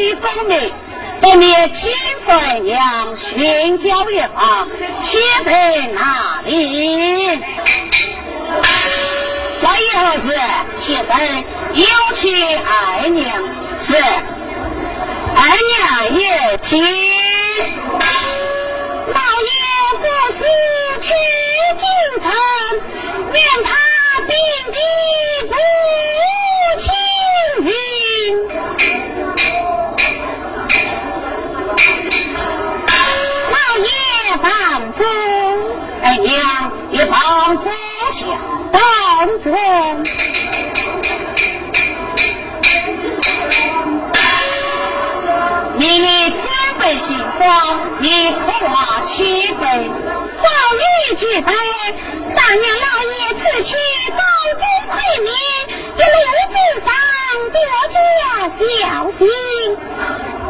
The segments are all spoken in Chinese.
救妻公命，不免亲回娘寻交一方，现在哪里？关于何事？现在有请二娘。是，二娘也请。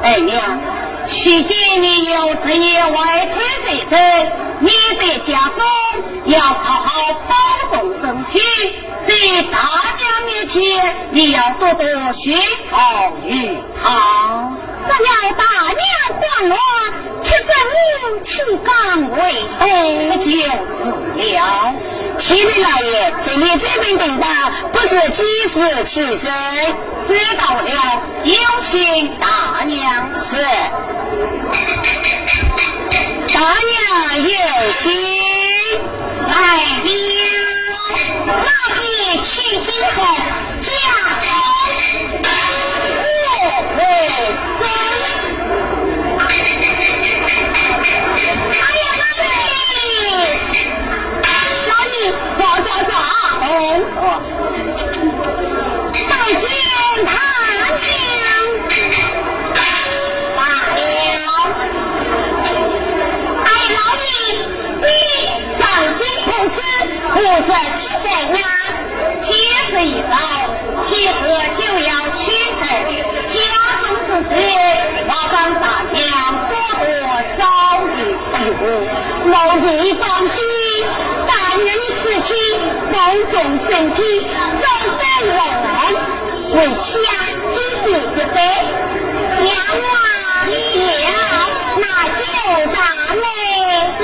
哎娘，徐姐你有事业外出在身。你在家中要好好保重身体，在大娘面前你要多多宣传于他。只要大娘欢乐，其实母亲刚为备就是了。启禀老爷，请你这边等到不是几时起身。知道了，有请大娘。是。大娘有心来了，老爷去今后拜见大娘罢了，艾老爷，你上京。不是七在哪？节日一到，节日就要取菜，家中之事，我帮大娘多多照应。我愿意放心，大娘你自己保重身体，早得晚，为家积点一杯。娘啊，娘，那就咱们是。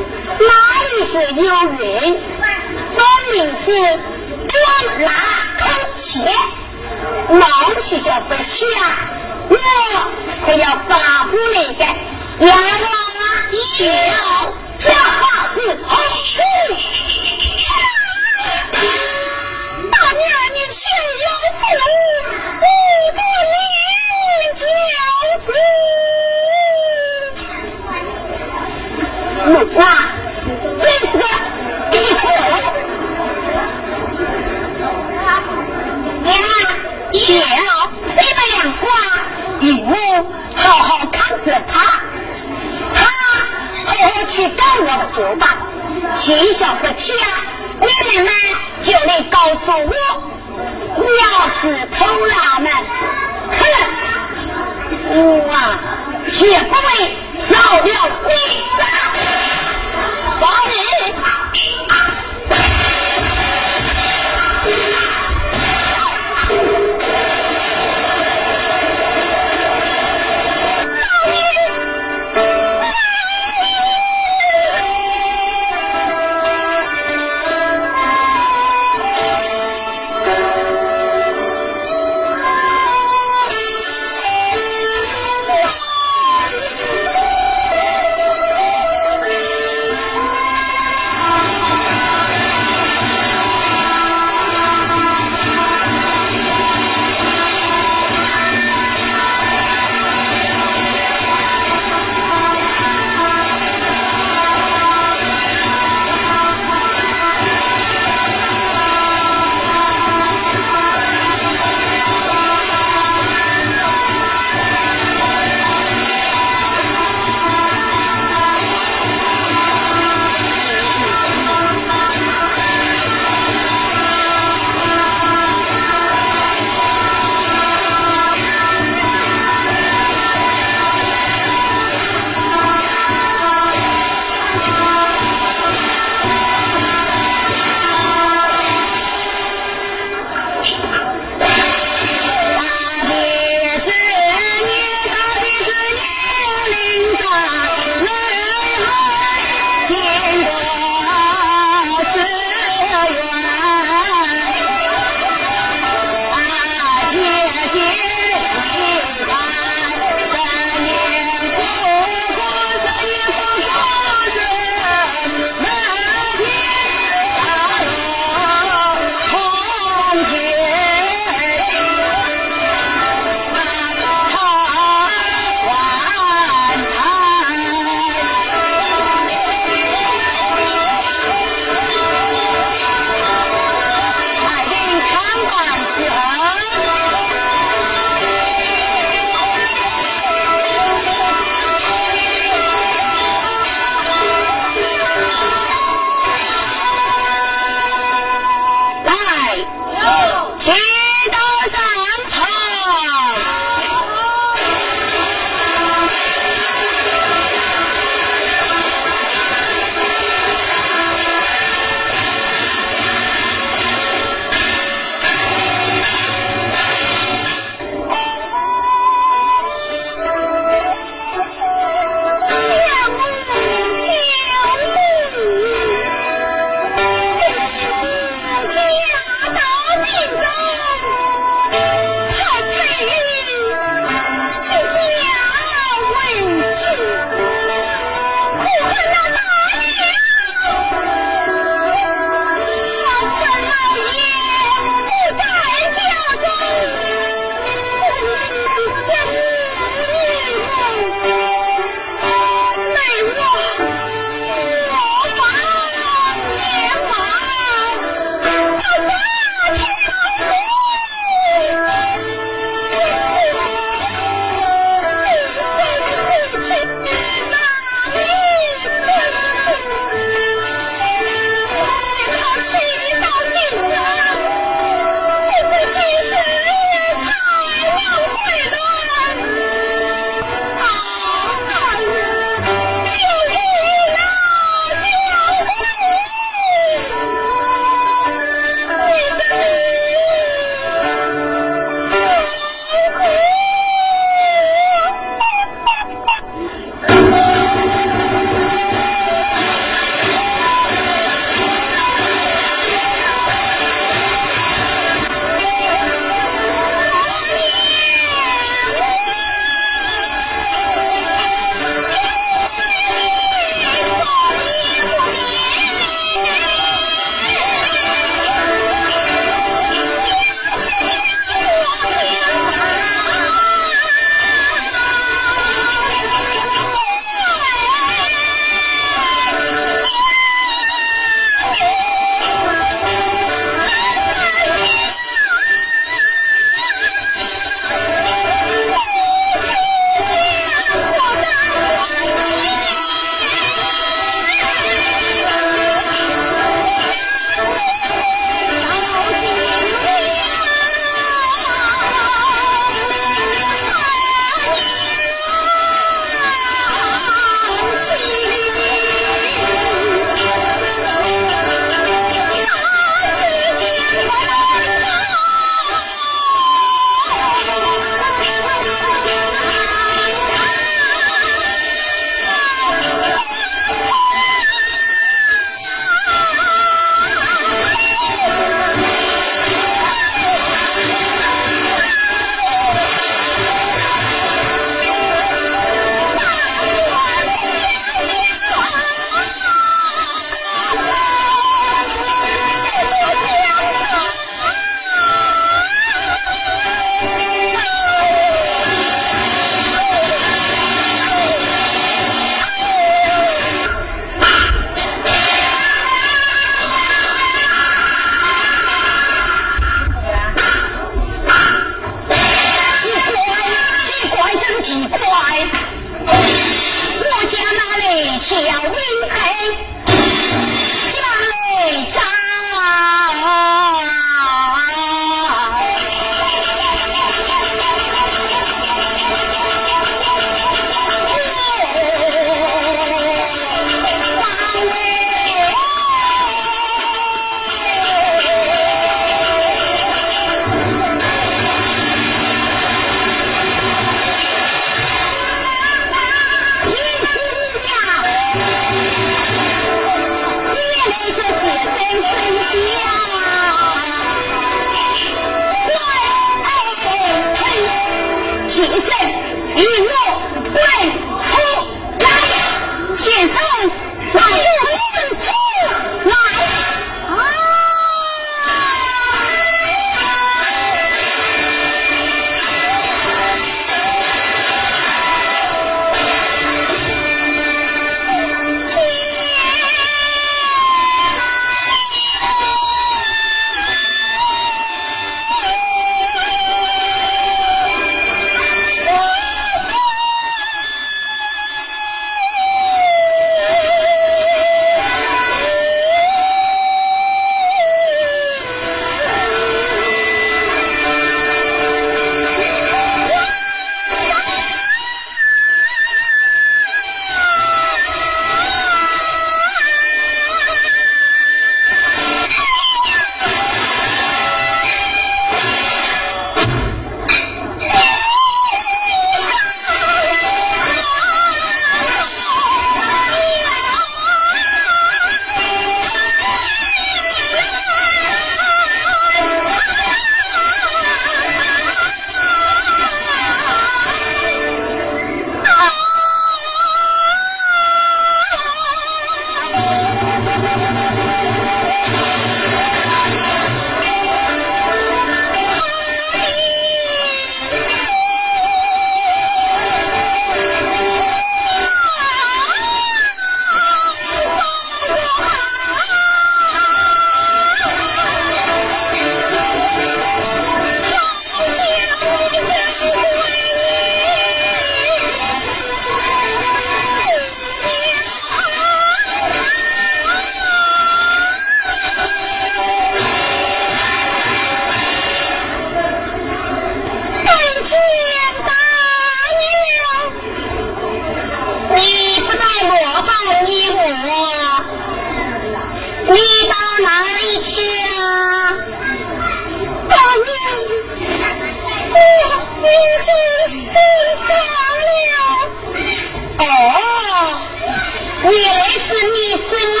是女生啊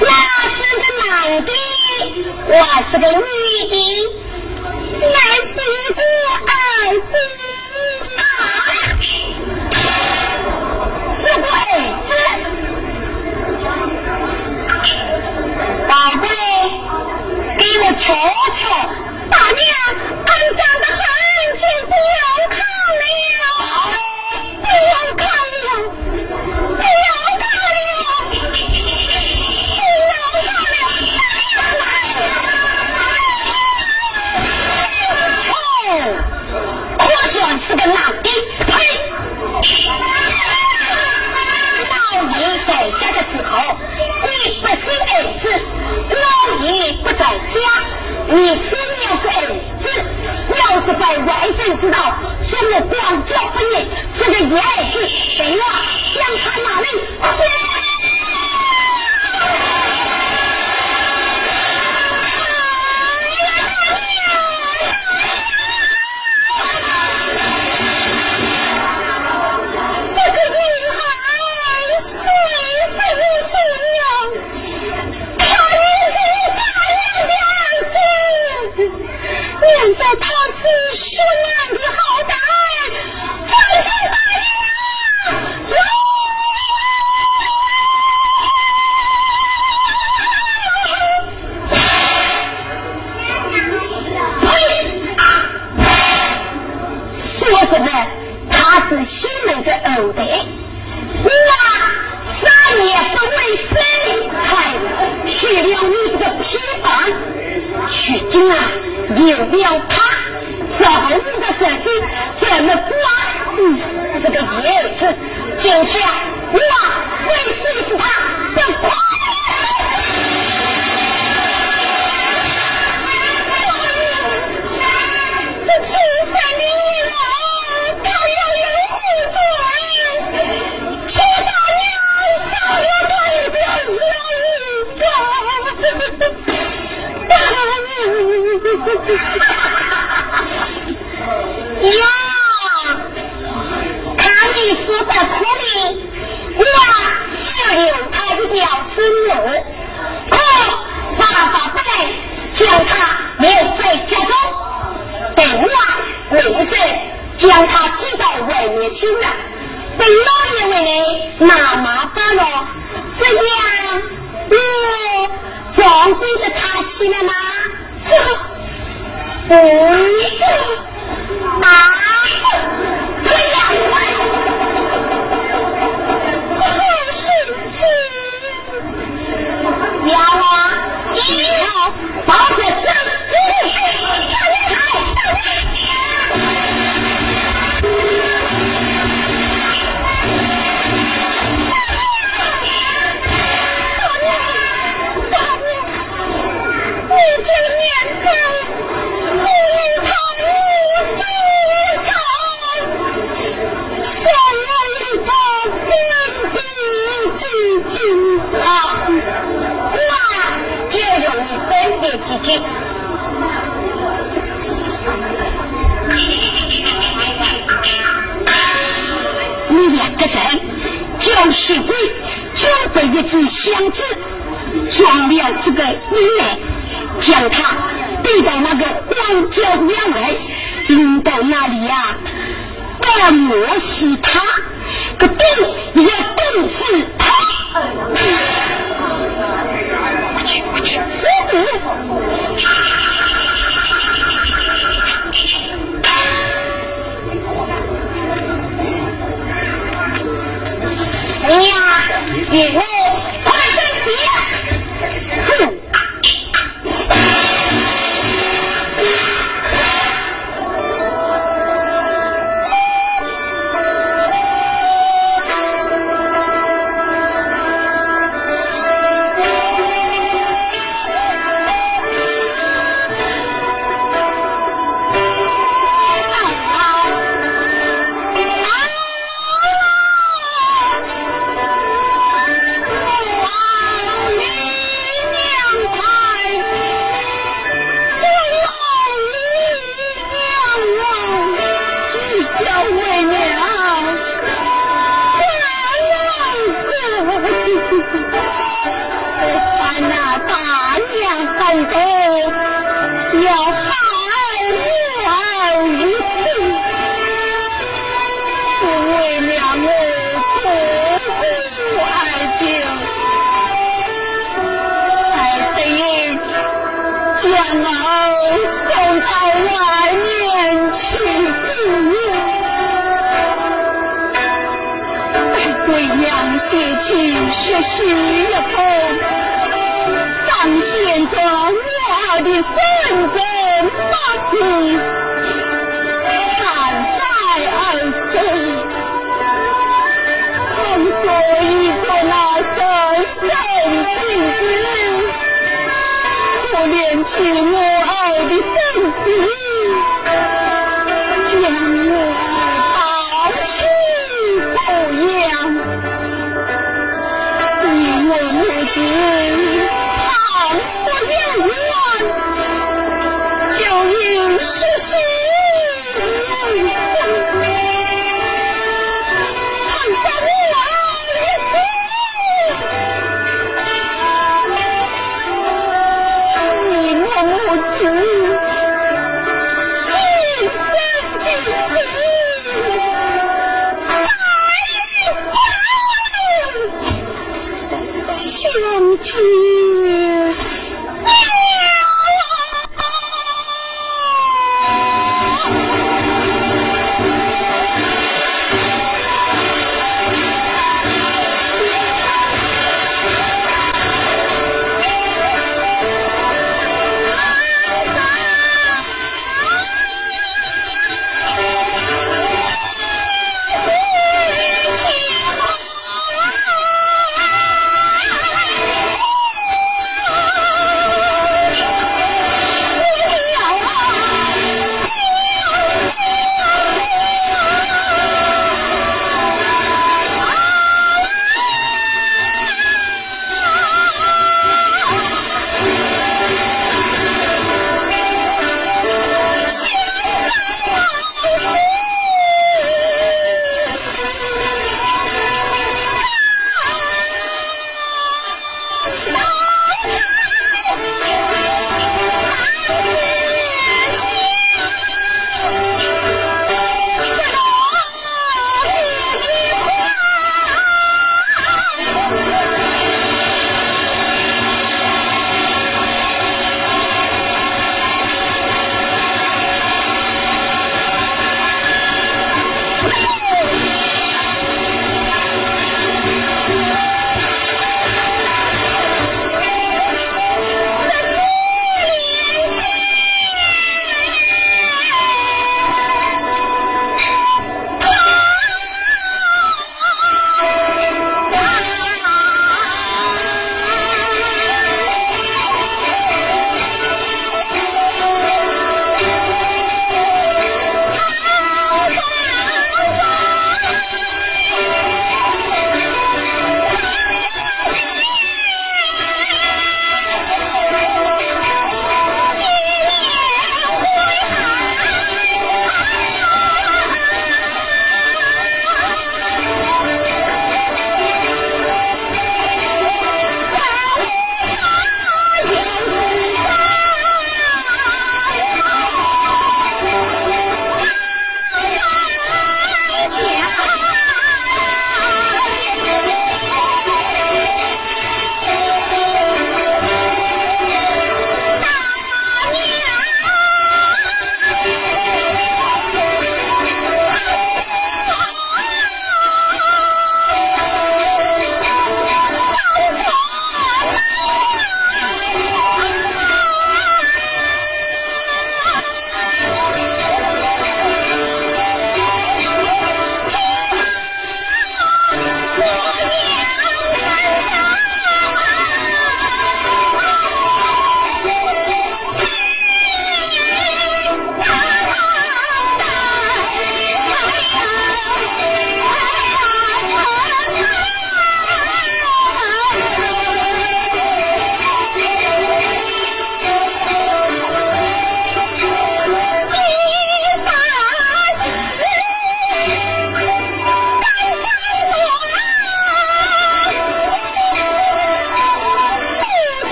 那是个男的我是个女的那是个儿子啊是个儿子宝贝给我瞧瞧。你生了个儿子，要是被外甥知道，说我光脚不你，这个野儿子，等我将他拿来。你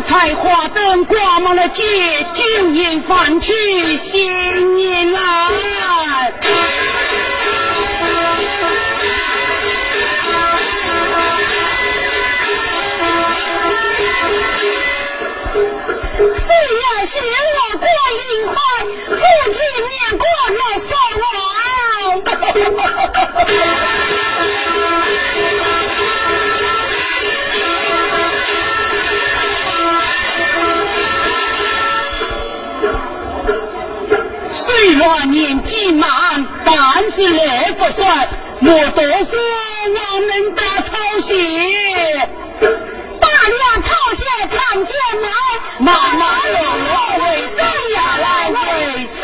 彩花灯挂满了街，今年欢聚，新年来。四月十我过元宵，夫妻俩过来送我。虽然年纪满，但是也不算。莫多说，我们的草鞋，大娘草鞋看见来，妈妈问我为生呀来为生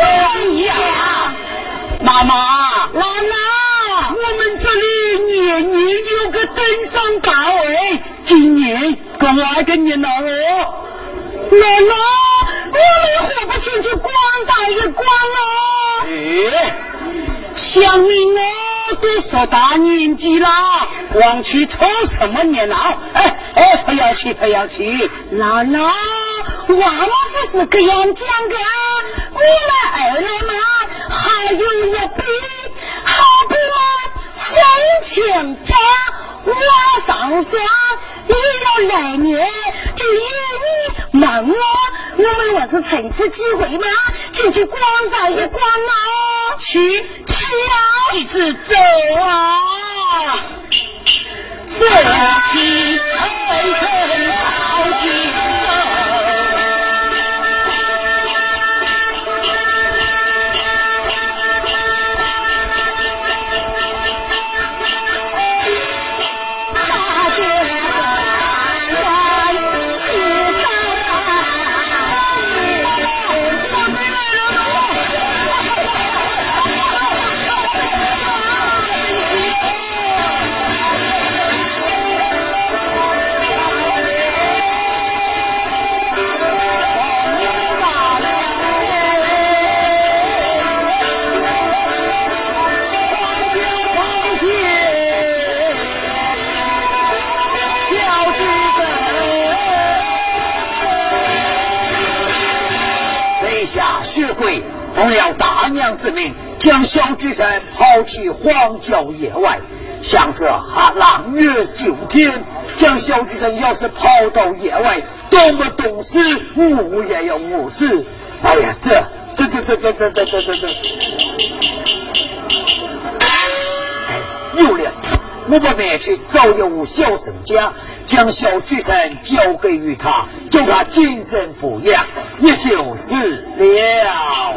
呀。妈妈，姥姥，我们这里年年有个登山大会，今年跟哪个年了哦？姥姥，我们活不请去观赏一观哦？哎，乡民我，都说大年纪了，光去凑什么热闹？哎哎，不要去，不要去。姥姥，娃娃不是这样讲的，我们二老妈还有一笔，好比嘛，生前家我上山。你要来年就由你忙我，我们还是趁此机会嘛，进去逛上一逛啊。去去！一直走啊，走起，开城好景。奉了大娘之命，将小菊生抛弃荒郊野外，想着哈朗月九天，将小菊生要是抛到野外，多么懂事，我也要我死。哎呀，这这这这这这这这这这，有了，我把面去找一户小沈家。将小畜生交给于他，叫他精神抚养，也就是了。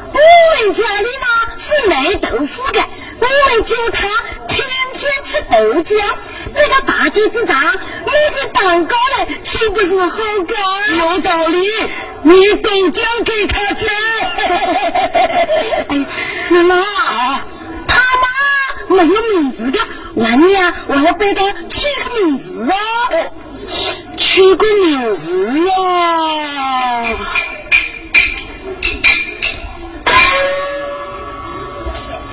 我们家里呢是卖豆腐的，我们叫他天天吃豆浆。这个大街之上卖个蛋糕嘞，岂不是好干？有道理，你豆浆给他吃。妈妈，他妈没有名字的，晚年我要给他取个名字哦，取个名字啊。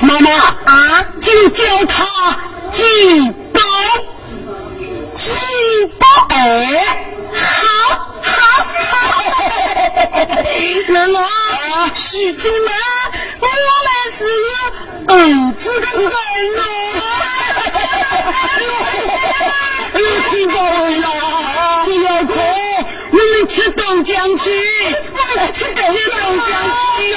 妈妈啊，就叫他鸡宝，鸡宝哎，好，好，好，妈妈，徐进门，我们是有儿子的人哦。哎呦，鸡宝呀，不要哭，我们去豆浆去，我们去豆浆去哟。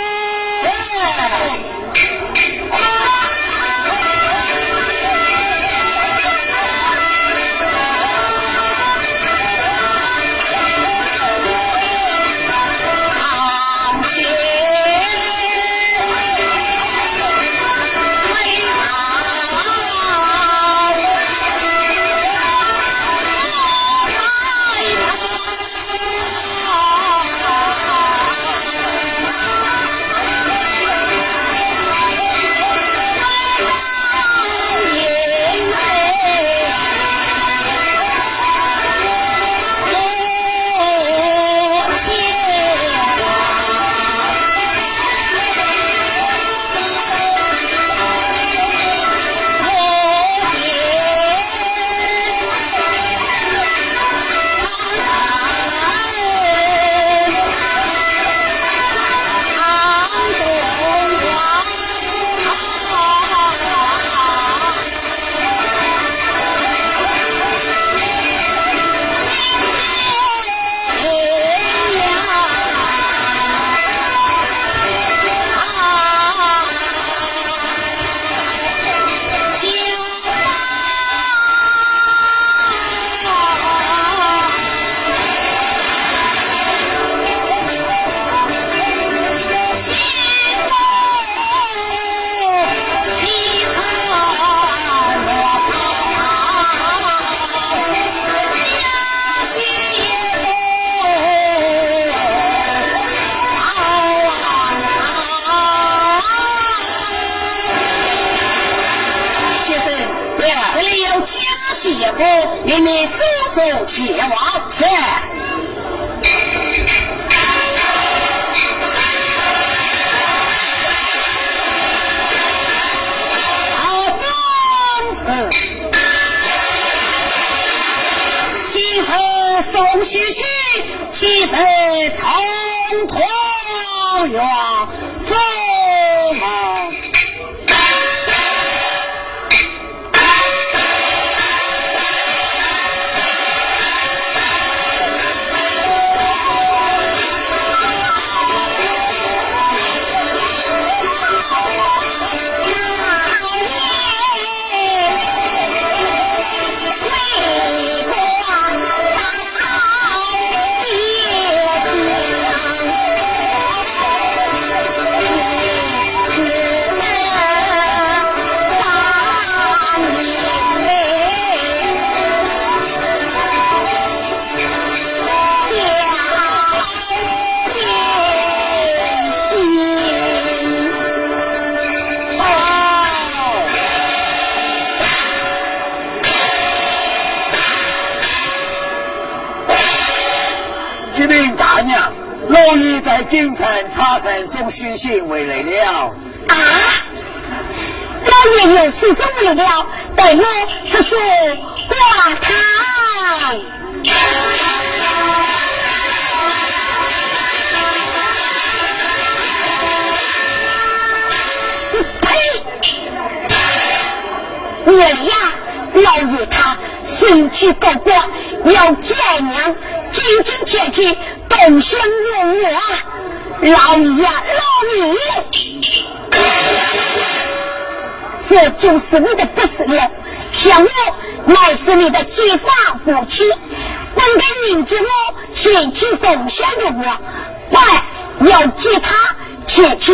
送书信回来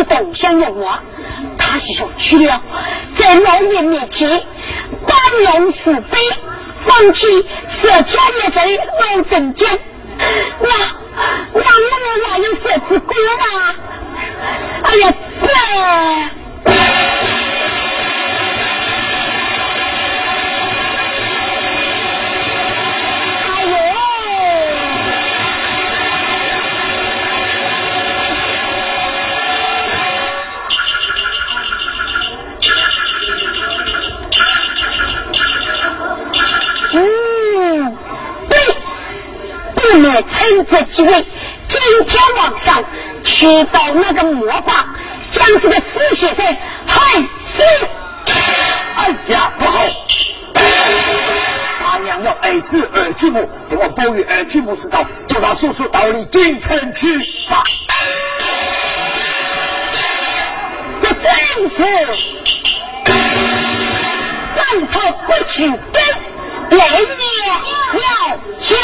都想用我。他是要去了，在老爷面前。搬弄是非，放弃舍家业贼老镇江，那那我们还有什子过啊？哎呀，趁这机会，今天晚上去找那个魔法，将这个死先生害死。哎呀，不好！他娘要爱死二舅母，等我保育二舅母知道，就让叔叔到你京城去吧。这真是政策不去跟，来年要求。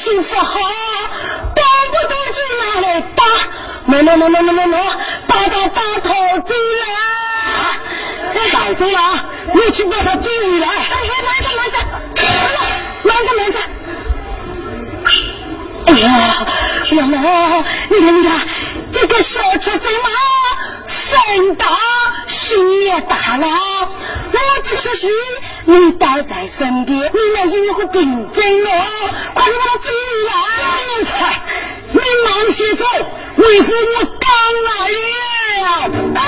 脾气不好，动不动就拿来打，喏喏喏喏喏喏喏，打到打头走了，带走了，你去把他追回来。哎呀，慢着慢着，慢着慢着。哎呀，妈妈，你看你看，这个小畜生嘛，身大心也大了，我这出去。你待在身边，你那有何病症哦？快点把他追来！你慢些走，为父我刚来了。啊，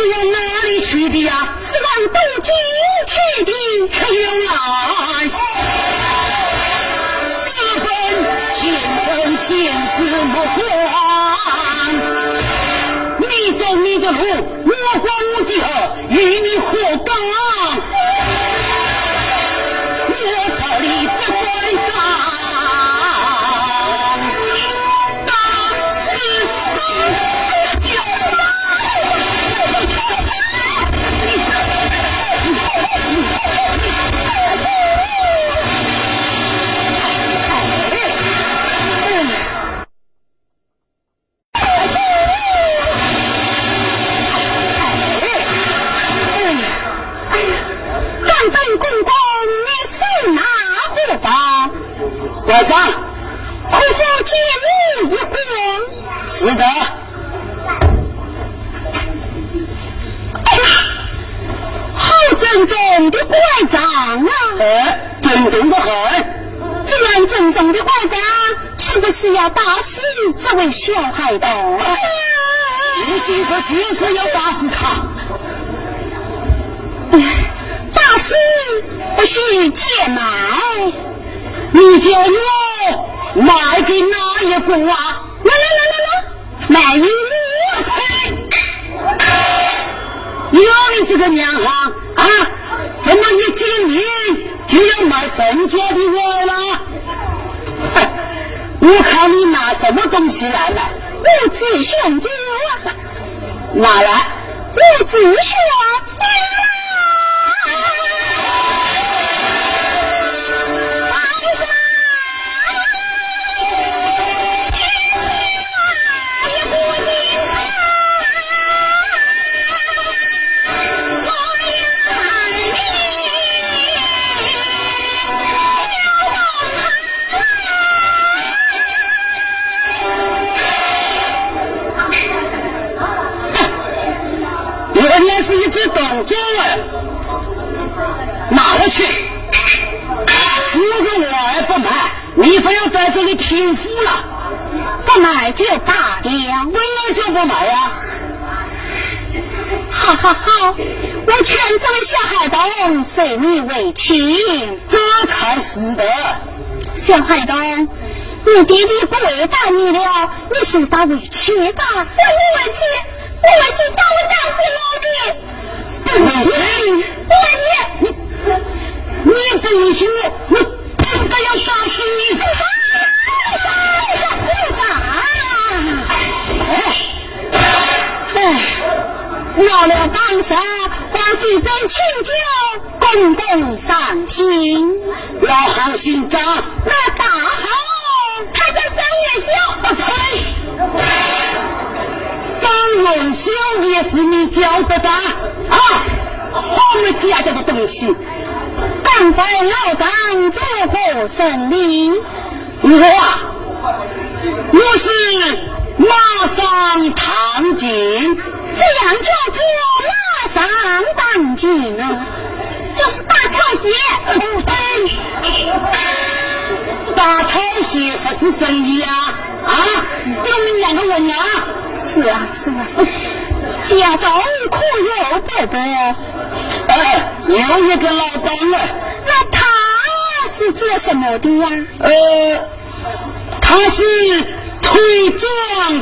是往哪里去的呀？是往东京去的，去云南。大官，前生现世莫管，你走你的路，我过我的河，与你何干？死这位小孩的？你今后就是要打死他。打死不许贱卖，你叫我卖给哪一个啊？来来来来来，卖与我呸！有你这个娘行啊！怎么一见面就要卖身家的我了？我看你拿什么东西来卖？我只想要啊！哪来！我只想要。你贫富了，不买就罢了，为么就不买呀？好好好，我劝这位小海东随你为亲，这才是的。小海东，你爹爹不为打你了，你受到委屈吧？我不委屈，不委屈，把我打死老爹。不委屈，不委屈，你你不委屈我，我真的要打死你！老了当时皇帝真请教，公公上心，老行姓张，那大好，他叫张元宵，呸！张元宵也是你教的吧？啊，我们家家的东西，敢拜老张做何生灵？我啊，我是马上唐锦，这样叫做马上当锦啊，就是大草鞋。大草鞋不是生意啊！啊，给我们两个问啊！是啊是啊。家中可有伯伯？哎，有一个老板了。那他是做什么的呀？呃，他是推撞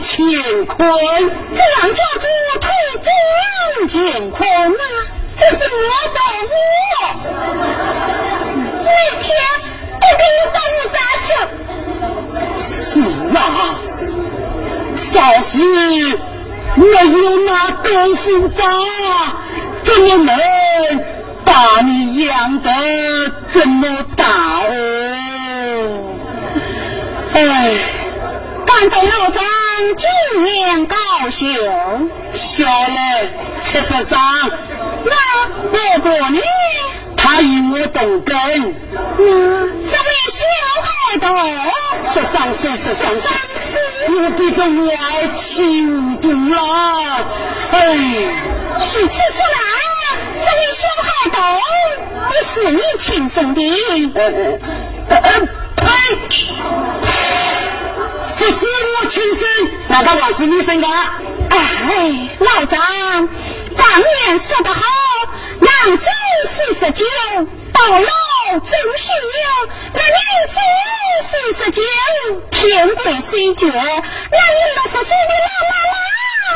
乾坤。这样叫做推撞乾坤啊？这是我的我。那天我给你到你家去。是啊，少时。没有那豆腐渣，怎么能把你养得这么大哦？哎，感得老张今年高兴，小了七十三，那伯伯呢？他与我同根。那这位小孩的十三岁，十三岁，我比这外气无度了。哎，是此说来，这位小孩的不是你亲生的？呸！不是我亲生，那个话是你生的？哎，老张，常言说得好。男子四十九，到老终须有；那女子四十九，天贵虽绝。那你六十岁的老妈妈，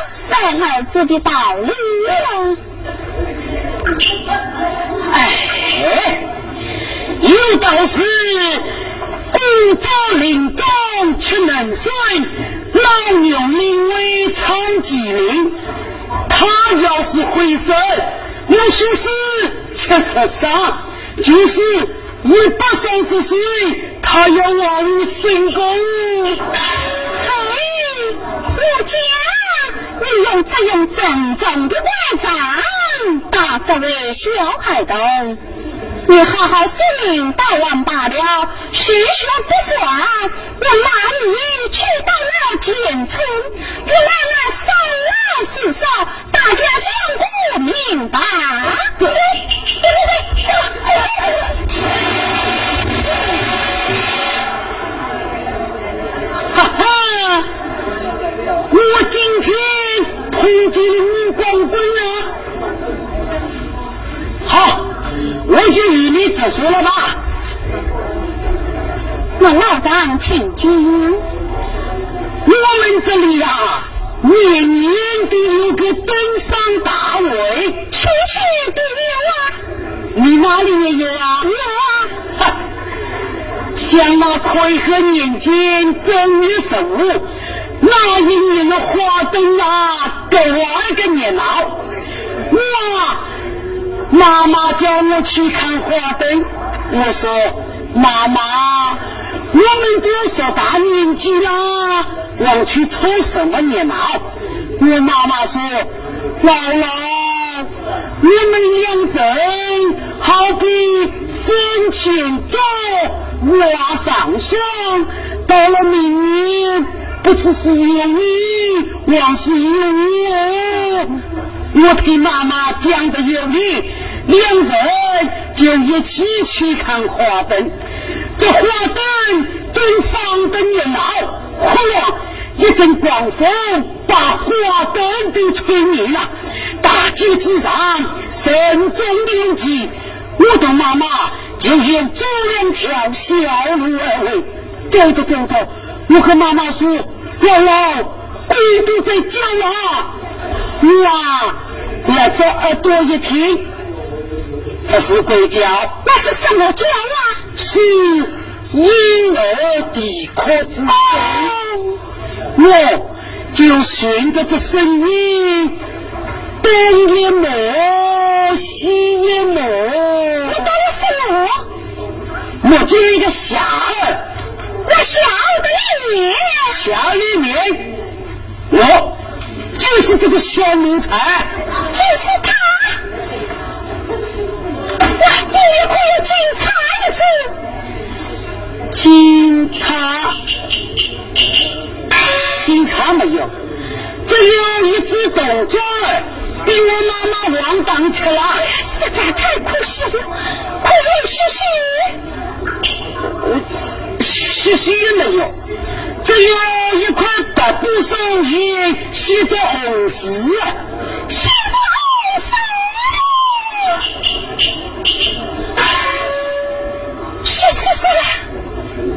生儿子的道理呀？哎，有道是：古早临终出能算，老牛名为长吉林。他要是回生。我说是七十三，就是一百三十岁，他要往你孙公。嘿，我家，你用这样正正的拐杖打这位小孩的，你好好说明到完罢了，谁说不算？我拿你去到那简村，让那三老四少大家讲个明白。对对对对对，走！哈哈，我今天通缉了吴光棍啊！好。我。就与你直说了吧。那老张，请讲。我们这里啊，年年都有个登山大会，区区都有啊。你哪里也有啊？有啊。像那癸亥年间正月十五，那一年的花灯啊，格外的热闹。我妈妈叫我去看花灯，我说妈妈，我们都说大年纪了，往去凑什么热闹？我妈妈说，姥姥，我们两人好比风前走，瓦上霜，到了明年，不知是有你，还是有我。我听妈妈讲的有理，两人就一起去看花灯。这花灯正放得热闹，忽然一阵狂风把花灯都吹灭了，大街之上声中连起。我的妈妈就沿左两条小路而回，走着走着，我和妈妈说：“姥姥，鬼都在叫啊！”哇！要这耳朵一听，不是鬼叫，那是什么叫啊？是婴儿啼哭之声。我就顺着这声音，东一摸，西一摸。你到底是我？我就一个小儿，我小的里面，小里面，我。就是这个小奴才，就是他。哇，你也会有警察子？警察？警察没有，只有一只动作儿，被我妈妈王当去了。实在太可惜了，快点嘘嘘。嘘嘘也没有。只有一块白布上面写着红字，写着红字，是是是，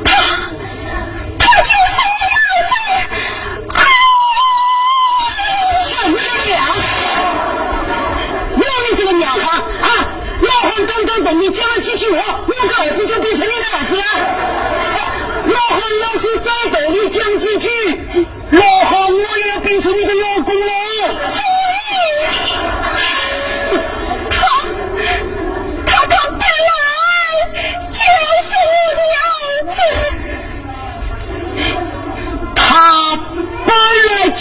他他就是我的儿子，啊！小娘娘，有你这个娘哈啊！老汉刚刚等你讲了几句话，我个儿子就变成你的儿子了。老汉要是再逗你讲几句，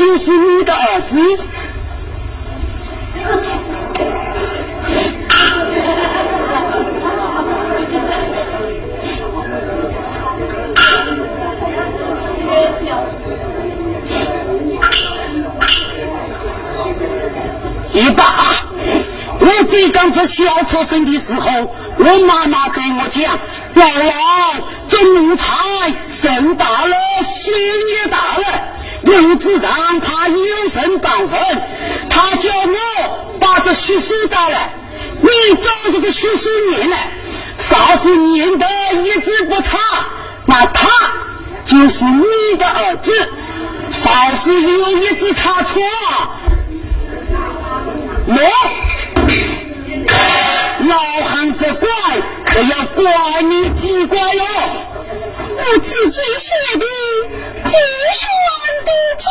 就是你的儿子。一把，我最刚做小出生的时候，我妈妈对我讲：“姥姥，这奴才生大了，心也大了，日子上他有生当分。他叫我把这血书打来，你照着这血书念来，稍是念得一字不差，那他就是你的儿子；少是有一字差错。”我老汉这怪可要怪你几怪哟！我自己写的，自选的，记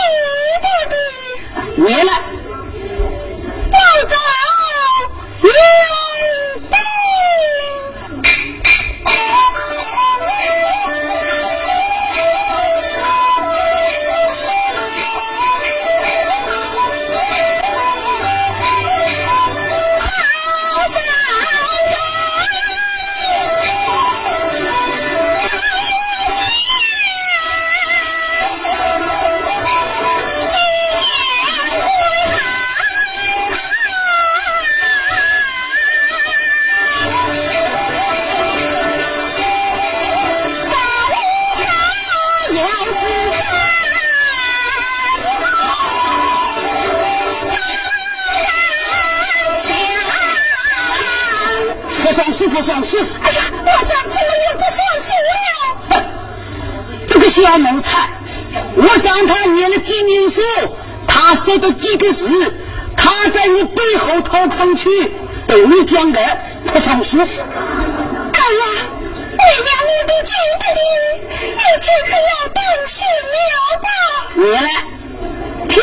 得的。你来，老张，用算数。哎呀，我这怎么也不算数了？这个小奴才，我让他念了几年书，他说的几个字，他在你背后掏空去，对你讲的不算数。哎呀，为娘你的记得的，你真不要当心了吧。你来。想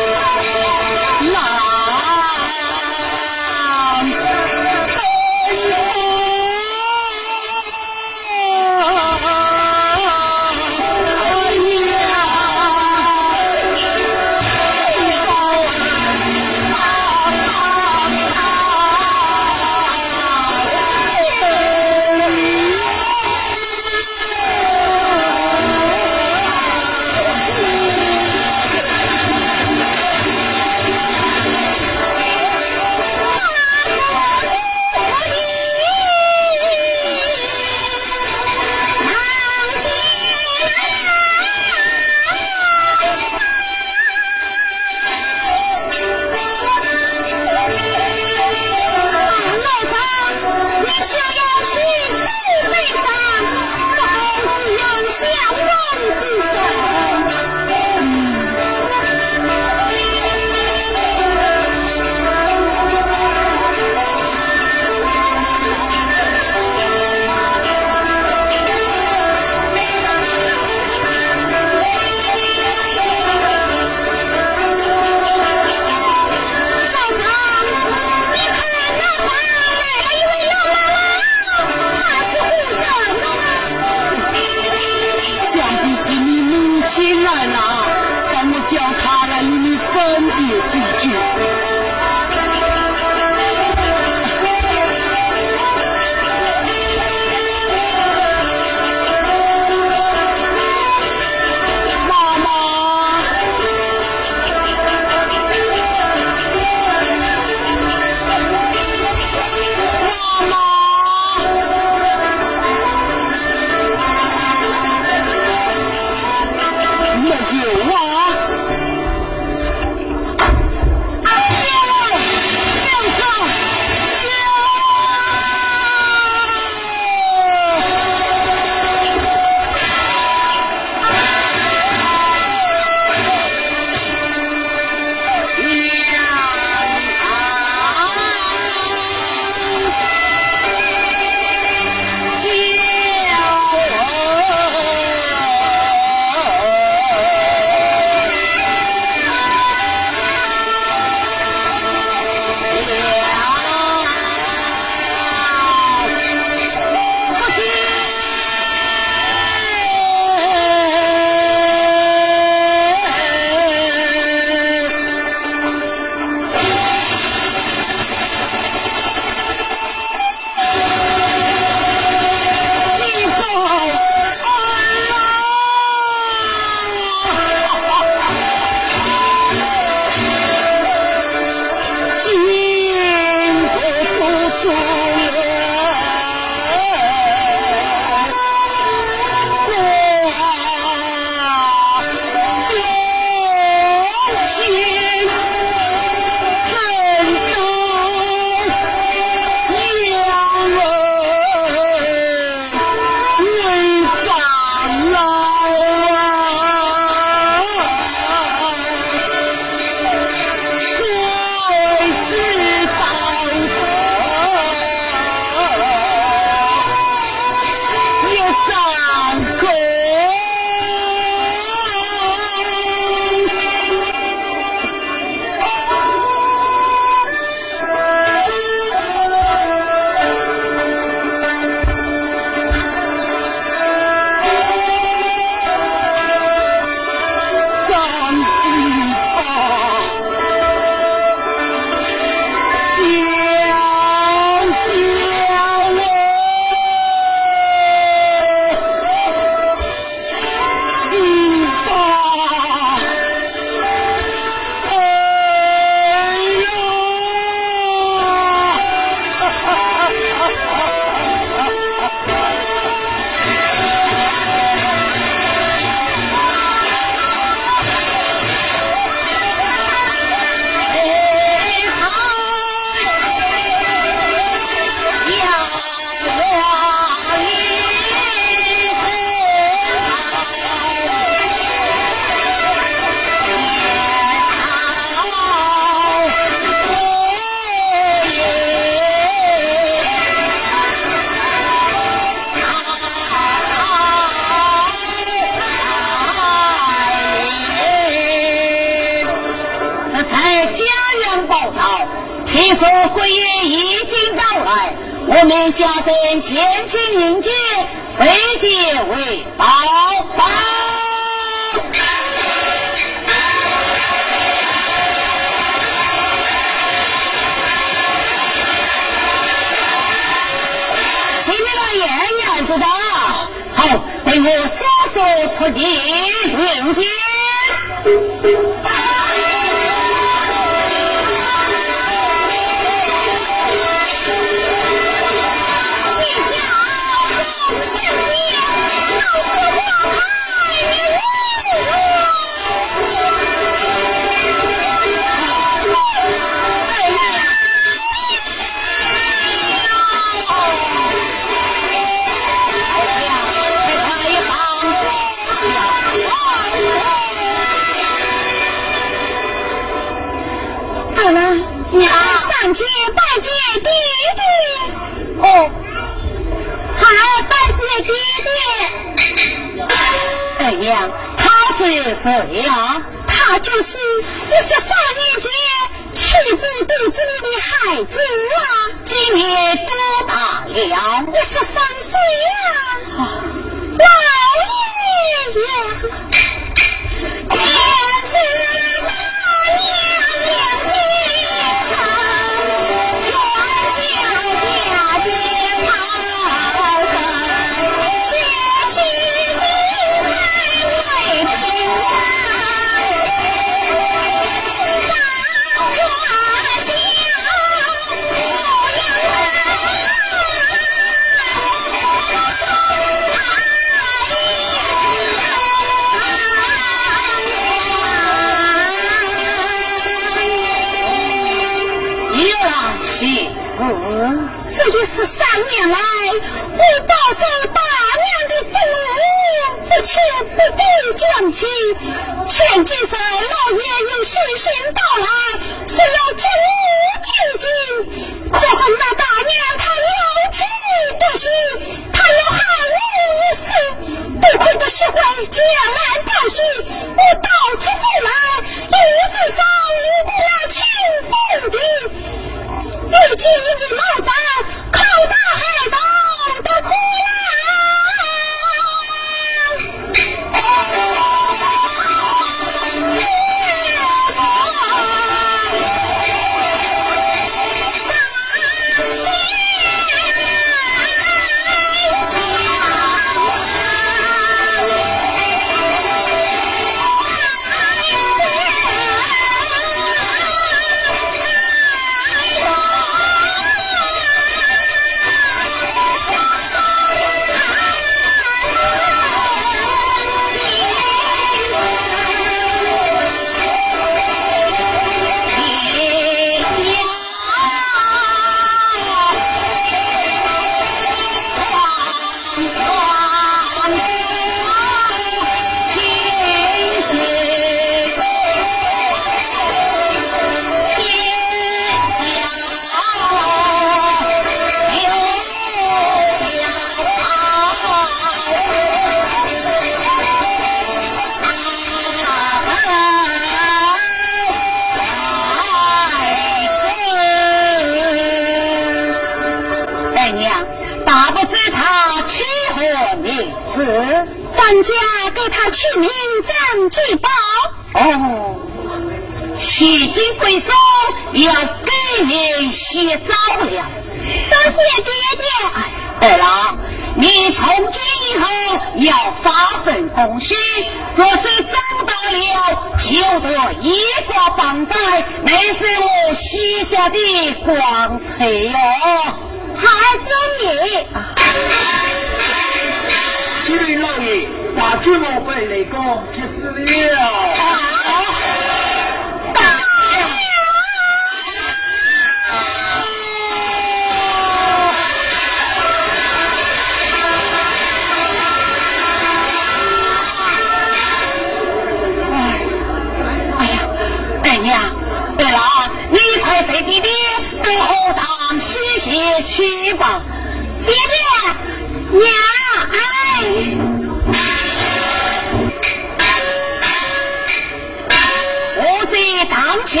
且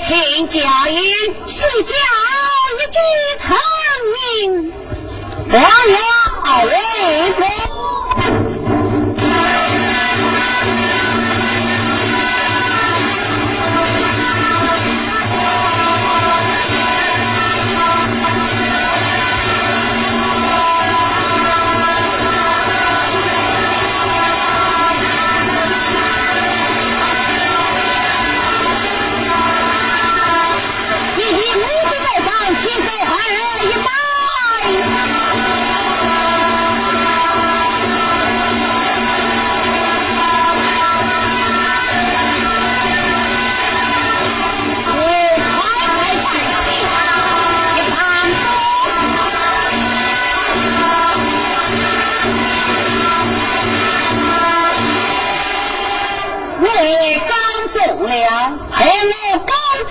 听佳音，细教一句成名，这要为子。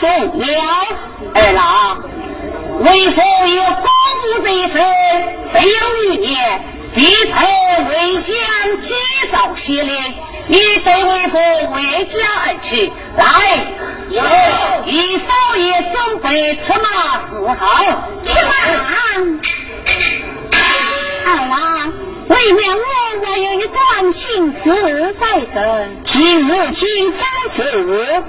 了，二郎，为父有功夫在身，非有余年，必曾为相举早谢令，你得为父为家而去。来，有，一少爷准备策马伺候，去吧。二郎，为娘我有一桩心事在身，请母亲吩咐。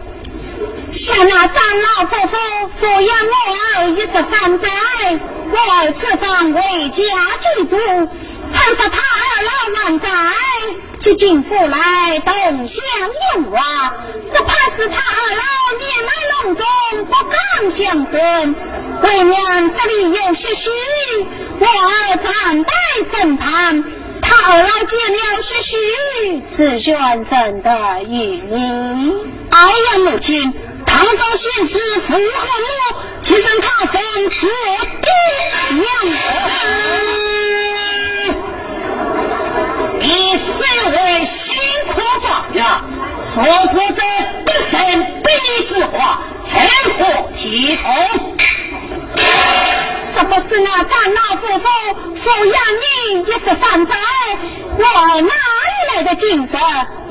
像那长老夫妇抚养我儿一十三载，我儿此番为家祭祖，参杀他二老万载，几经父来东乡迎娃，只怕是他二老年迈隆重，不敢相顺。为娘这里有些许，我儿暂待审判。他二老见了些许，自选生的意义。哎呀，母亲。唐朝现实符合我，其实他生我爹娘。你虽为辛苦状元，所说者不胜比之话，成何体统？是不是那长老夫妇抚养你一十三载，我哪里来的精神？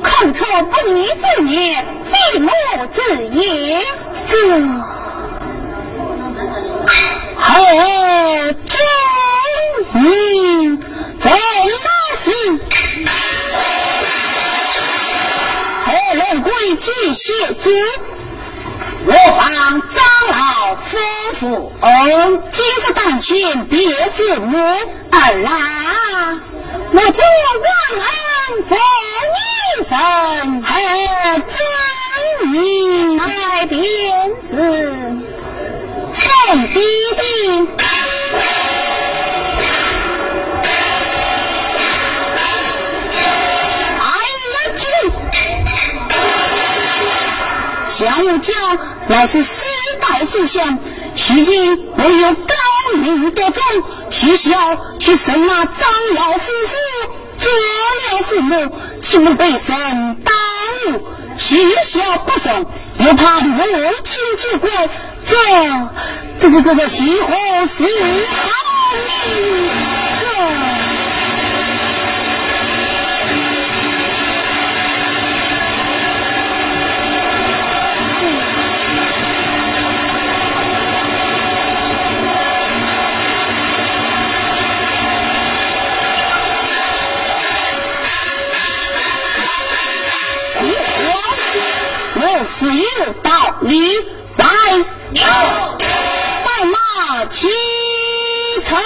口出不义之言，闭目之言，这何中你在哪时？何龙贵继谢主，我帮张老夫妇。哦，今日当亲，别是母儿啊，我做忘恩负义。山河真名来便是宋弟弟，小武家乃是世代书香，须今我有高明德宗，需孝去生那张老夫妇。做了父母，请被神耽误，取笑不送，又怕母亲见怪，这这这这这喜何是好呢？这。是有道理，来，带马启程。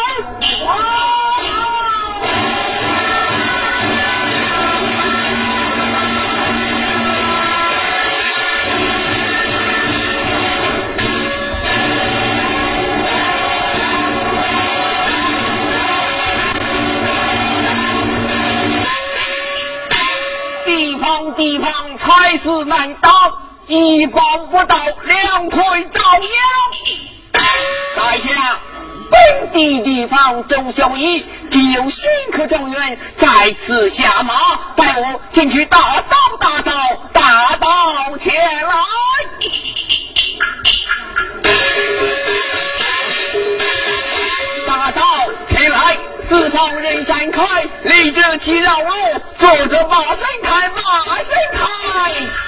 地方地方，差事难当。一棒不到，两腿遭殃。在下本地地方周小义，既有新科状元在此下马，待我进去大刀大刀大刀前来。大刀前来，四方人闪开，立着齐绕路，坐着马身开，马身开。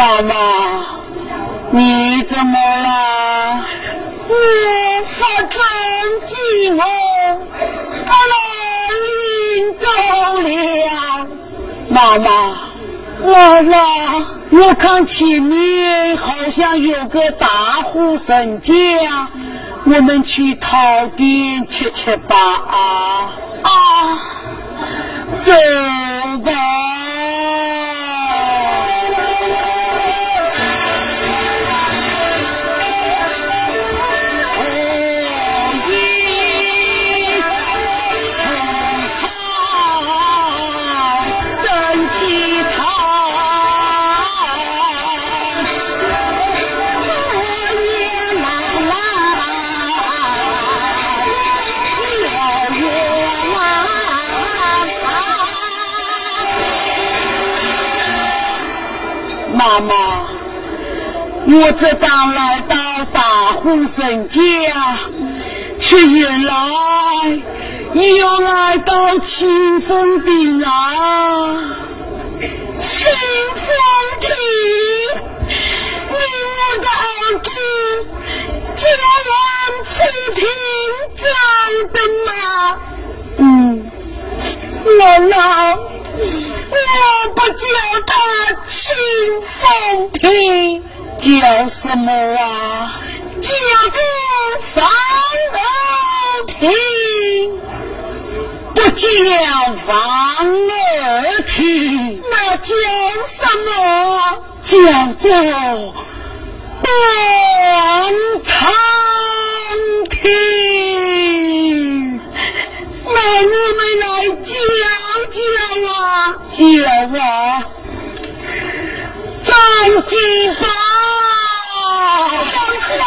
妈妈，你怎么了？我发真寂寞，不能走了。妈妈，姥姥，我看前面好像有个大户人家，我们去讨点吃吃吧。啊，走吧。我这刚来到大户人家，却原来又来到清风亭啊！清风亭，你我的儿子叫往清平走的吗？嗯，姥姥。我不叫他清风亭，叫什么啊？叫做房儿亭。不叫房儿亭，那叫什么？叫做断肠亭。那我们来叫叫啊，叫啊，张金宝，叫起来，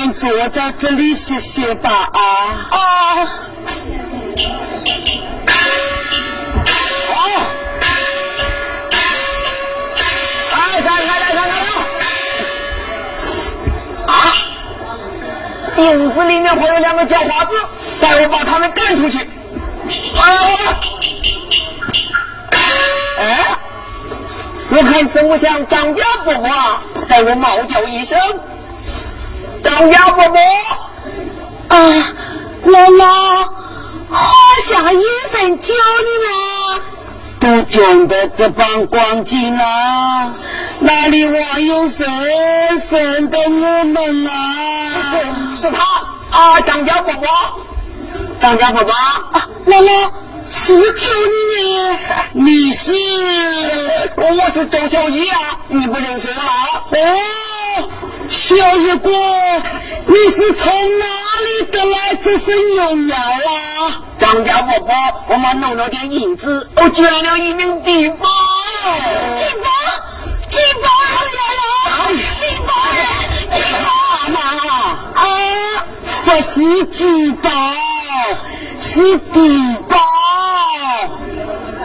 们坐在这里歇歇吧啊！啊，来来来来来来啊！影子里面会有两个叫花子，待我把他们赶出去。啊，哎，我看怎么像张家伯啊，待我猫叫一声，张家伯伯。啊，姥姥，好像有人叫你啦。都穷的这帮光景啊，哪里还有神神的我们啊？是他啊，张家伯伯，张家伯伯，啊，姥姥是叫你呢。你是？我是周小姨啊，你不认识了啊？哦，小野哥，你是从哪里得来这身荣耀啊？张家伯伯，我们弄了点银子，我捐了一名地方。金宝，金宝来了，金宝，金宝妈啊，不是金宝，是地宝，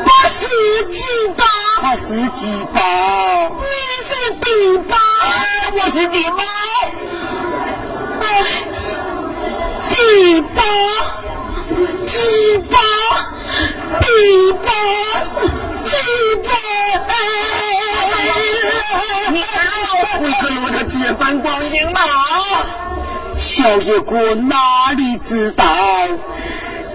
不是金宝，不是金宝，地宝，我是地宝。哎，地宝，地宝，地宝，地宝，哎，你老会跟我的这般光景吗？小野哥哪里知道，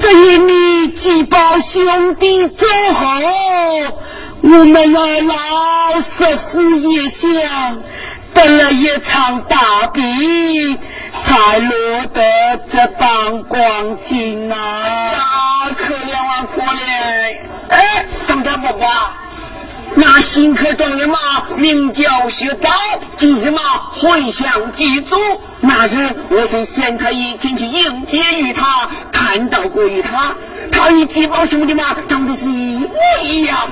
这一年几宝兄弟走后，我们二老十四也想，得了一场大病，才落得这般光景啊！可怜啊，可怜！哎，张家伯伯，那新科状元嘛，名叫薛高，今日嘛回乡祭祖。那日我随县太医前去迎接于他，看到过于他，他与季宝兄弟嘛长得是一模一样。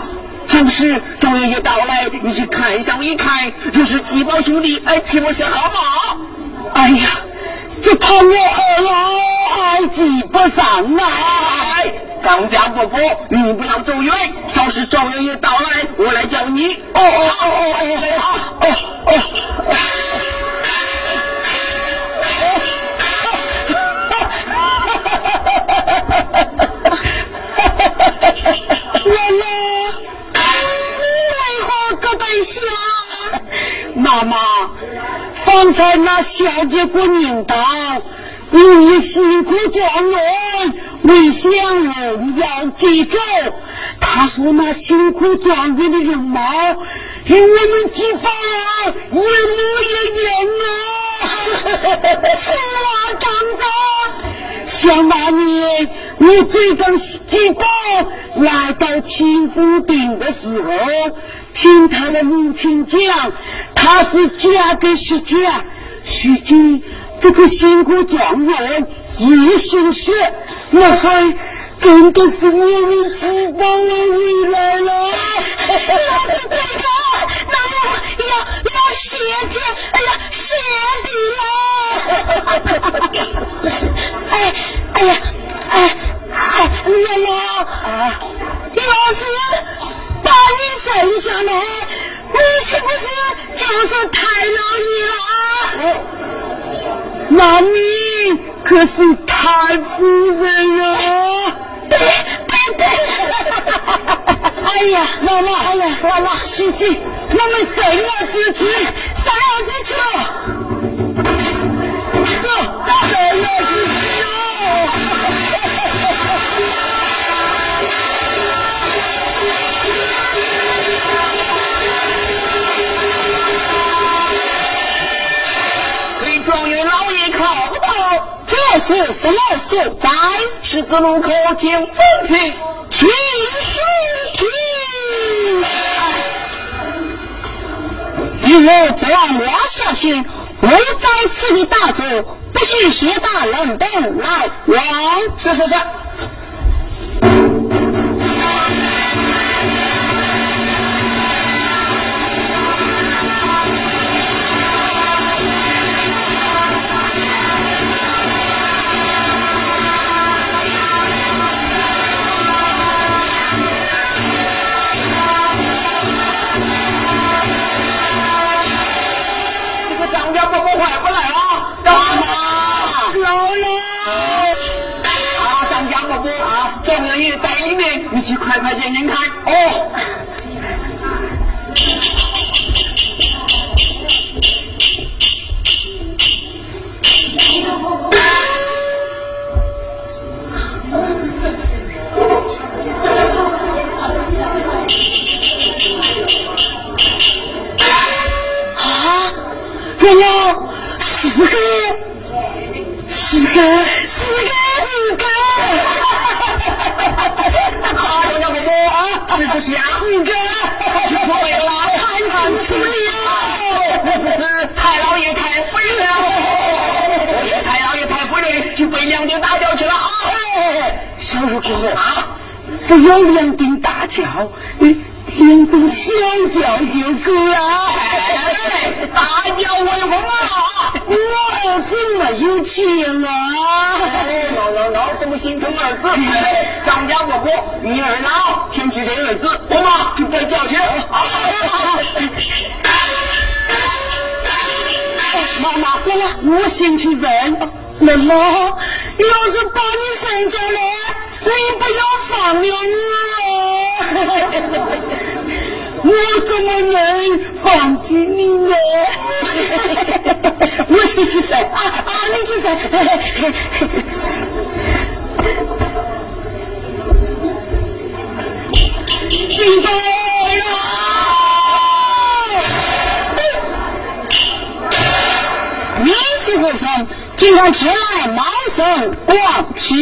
就是状元一到来，你去看上一看，就是季宝兄弟，哎，岂不是好吗？哎呀，这怕我二老还记不上啊！张家伯伯，你不要走远，稍时状元一到来，我来叫你。哦哦哦哦哦哦哦！妈妈，方才那小姐姑娘道，有一辛苦状元为享荣耀祭祖。他说那辛苦状元的容貌与我们几房儿一模一样啊！此话当真？想那年我追跟几宝来到清风顶的时候。听他的母亲讲，他是嫁给徐家，徐家这个辛苦状元一心血，那还真的是我们知道我回来了。那是这个，那我要要谢天，哎呀，谢地了。哎哎呀，哎哎，姥姥啊，要是。把你生下来，你岂不是就是太老爷了啊？那你可是太夫人了。哎呀，妈妈，哎呀，完了，书记，我们生儿之气，生儿之气是什么所在？十字路口见分平，请收听。与我转往下去，我在此地打坐，不许携大人等来往。是是是。快快认认看哦。姥姥，四个，四个，四个，四个，是不是啊？四个，听错了，看清楚了，我不是太老爷太夫人了，太老爷太夫人就被两顶打掉去了啊！小日过后啊，不要两顶大轿，两顶小叫就够了。大叫威风啊！我儿子没有钱啊！老老老，这么心疼儿子？张家我不，你儿老先去认儿子，我妈就不叫去。妈妈，妈妈，我先去认。妈妈，要是把你生下来，你不要放了我。我怎么能放弃你呢？我先去睡啊啊！你去生。金宝呀！学生，今天前来冒生光亲。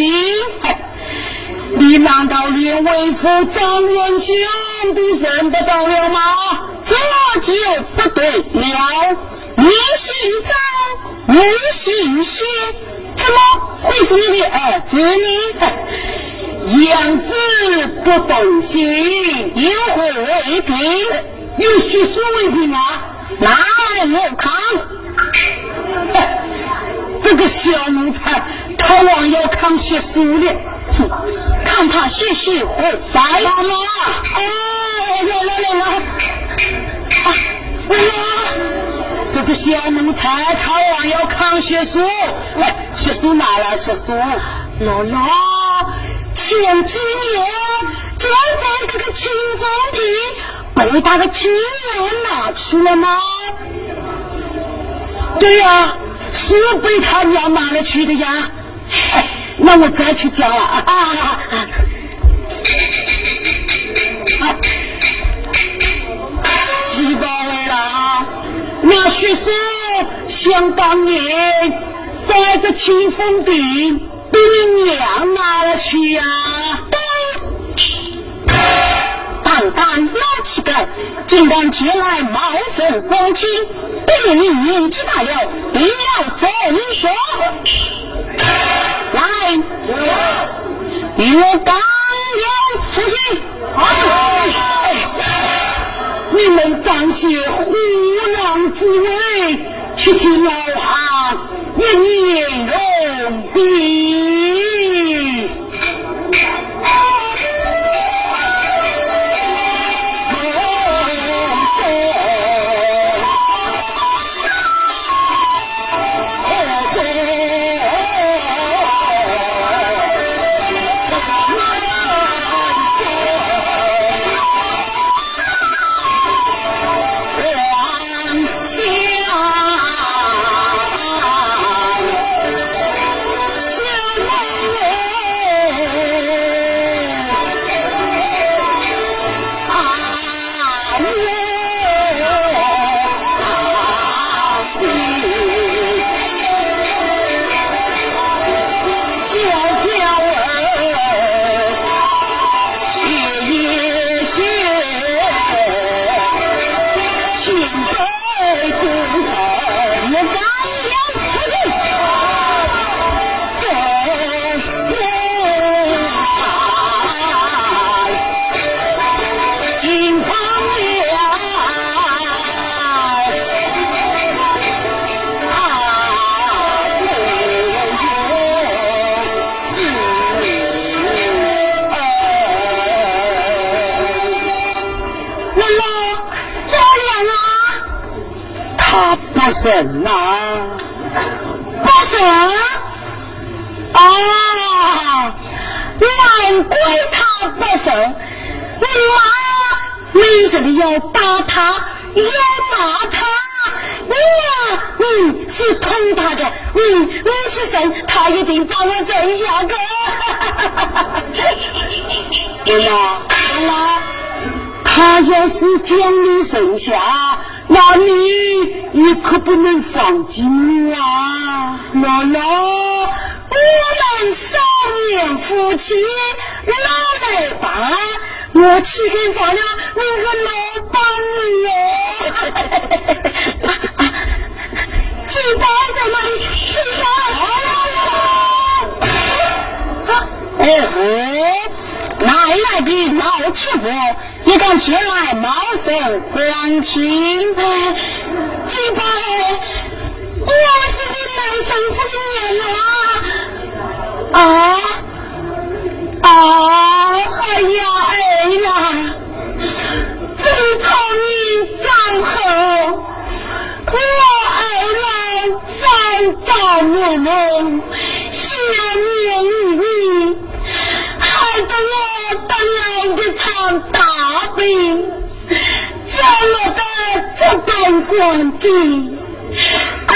你难道连为父张元兄都认不到了吗？这就不对了。你姓张，我姓薛，怎么会是你的儿子呢？养子不懂行，有何为凭？有学书为凭啊！拿来我看。这个小奴才，他枉要看学书呢。哼，看他学习和塞妈妈，哎，来来来来，啊，哎呀，这个小奴才，他枉要看学书。来，学书拿来，学书。姥姥，前几年就在这个清风亭被那个青年拿去了吗？对呀，是被他娘拿了去的呀。哎，那我再去讲啊啊！几宝为郎，那学书想当年在这清风顶被你娘拿了去呀。胆敢老乞丐，竟敢前来冒生光亲，不你年纪大了，定要做一说。来，与我刚要出去。你们暂且虎狼之威，去替老汉一年容兵。不生呐，不生啊！难怪他不生，你妈为什么要打他，要骂他，你呀，嗯，是疼他的，嗯，我去生，他一定把我生下个。妈妈，妈妈，他要是将你生下。那你你可不能放弃啊！姥姥，我们少年夫妻老来伴，我岂肯放了你个老伴儿哟？鸡包在哪里？鸡包！哦，哪来的老七婆？也敢前来冒生还亲？几百，我是你南生夫的娘啊！啊啊！哎呀哎呀！自从你走后，我二老朝朝暮暮，想念于你，害得我得了一场大。病，怎么得这般光景？哎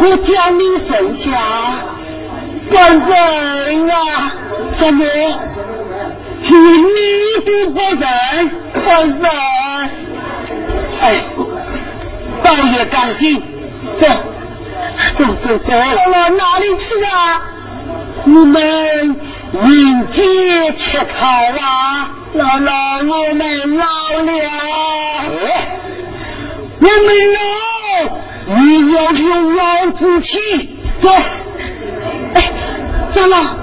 我叫你圣下，不认啊！什么？连你都不认？不认？哎，倒也干净，走，走走走，往哪里去啊？我们迎接乞讨啊！姥姥，我们老了，我们老也要有老之气。走，哎，姥姥，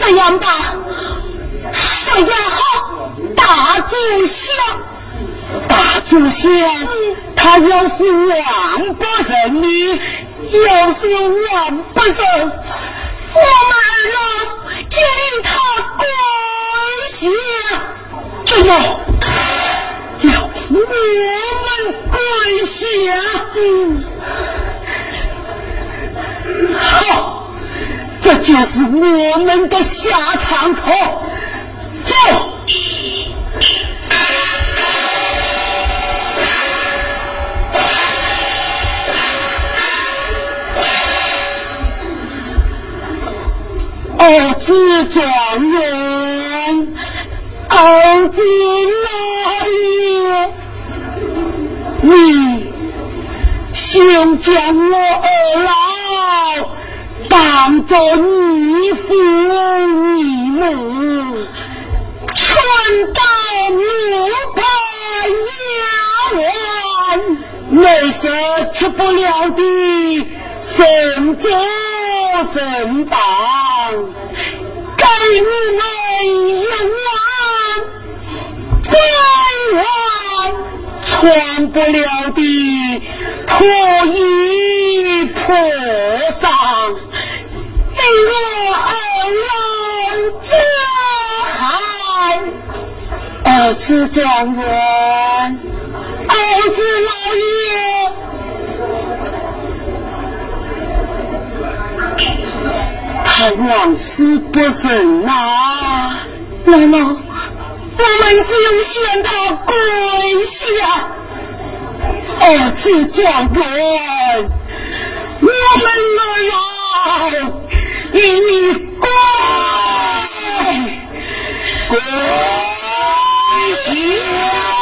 这样吧，说也好，大祖先，大祖先，他要是万不认你，要是万不认。我们二老就与他跪下，怎么叫我们跪下？嗯，好，这就是我们的下场口。走。儿子状元，儿子来也，你先将我二老当做你父你母，全改奴仆，丫鬟，那些吃不了的，剩酒剩饭，给我一碗，再。穿不了的破衣破裳，给我二老子喊儿子状元，儿子老爷。他往死不认呐！姥姥，我们只有向他跪下。儿子状元，我们二老与你跪跪下。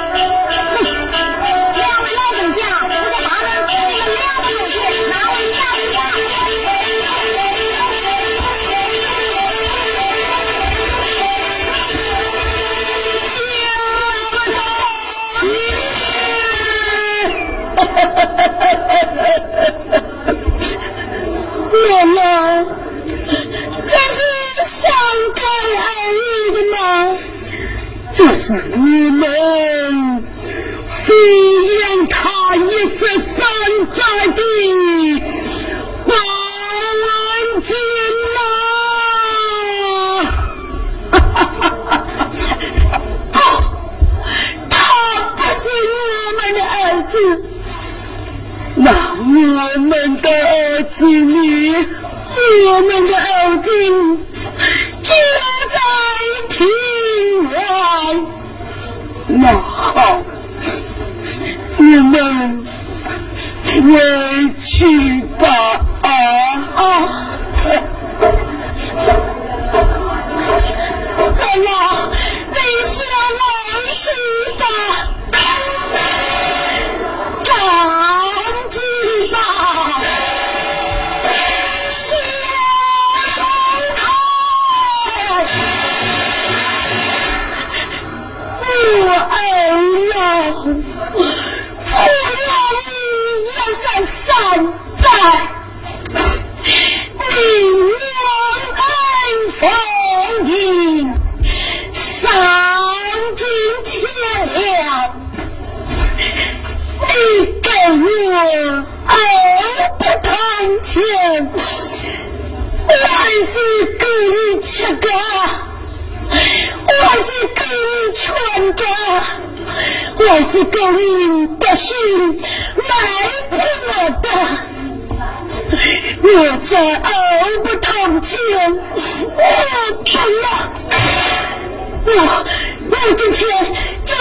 这是你们抚养他一生山寨的报恩金呐！他不是我们的儿子，那我们的儿子呢？我们的儿子那好，你们回去吧。啊！钱，我是给你吃个，我是给你穿个，我是给你的心买不我的。我这二不谈钱，我不要，我我今天就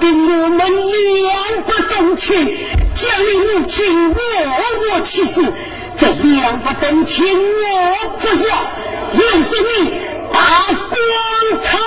跟我们两不动情，将你母亲我我其死，这两不动情我不要，用着你打光彩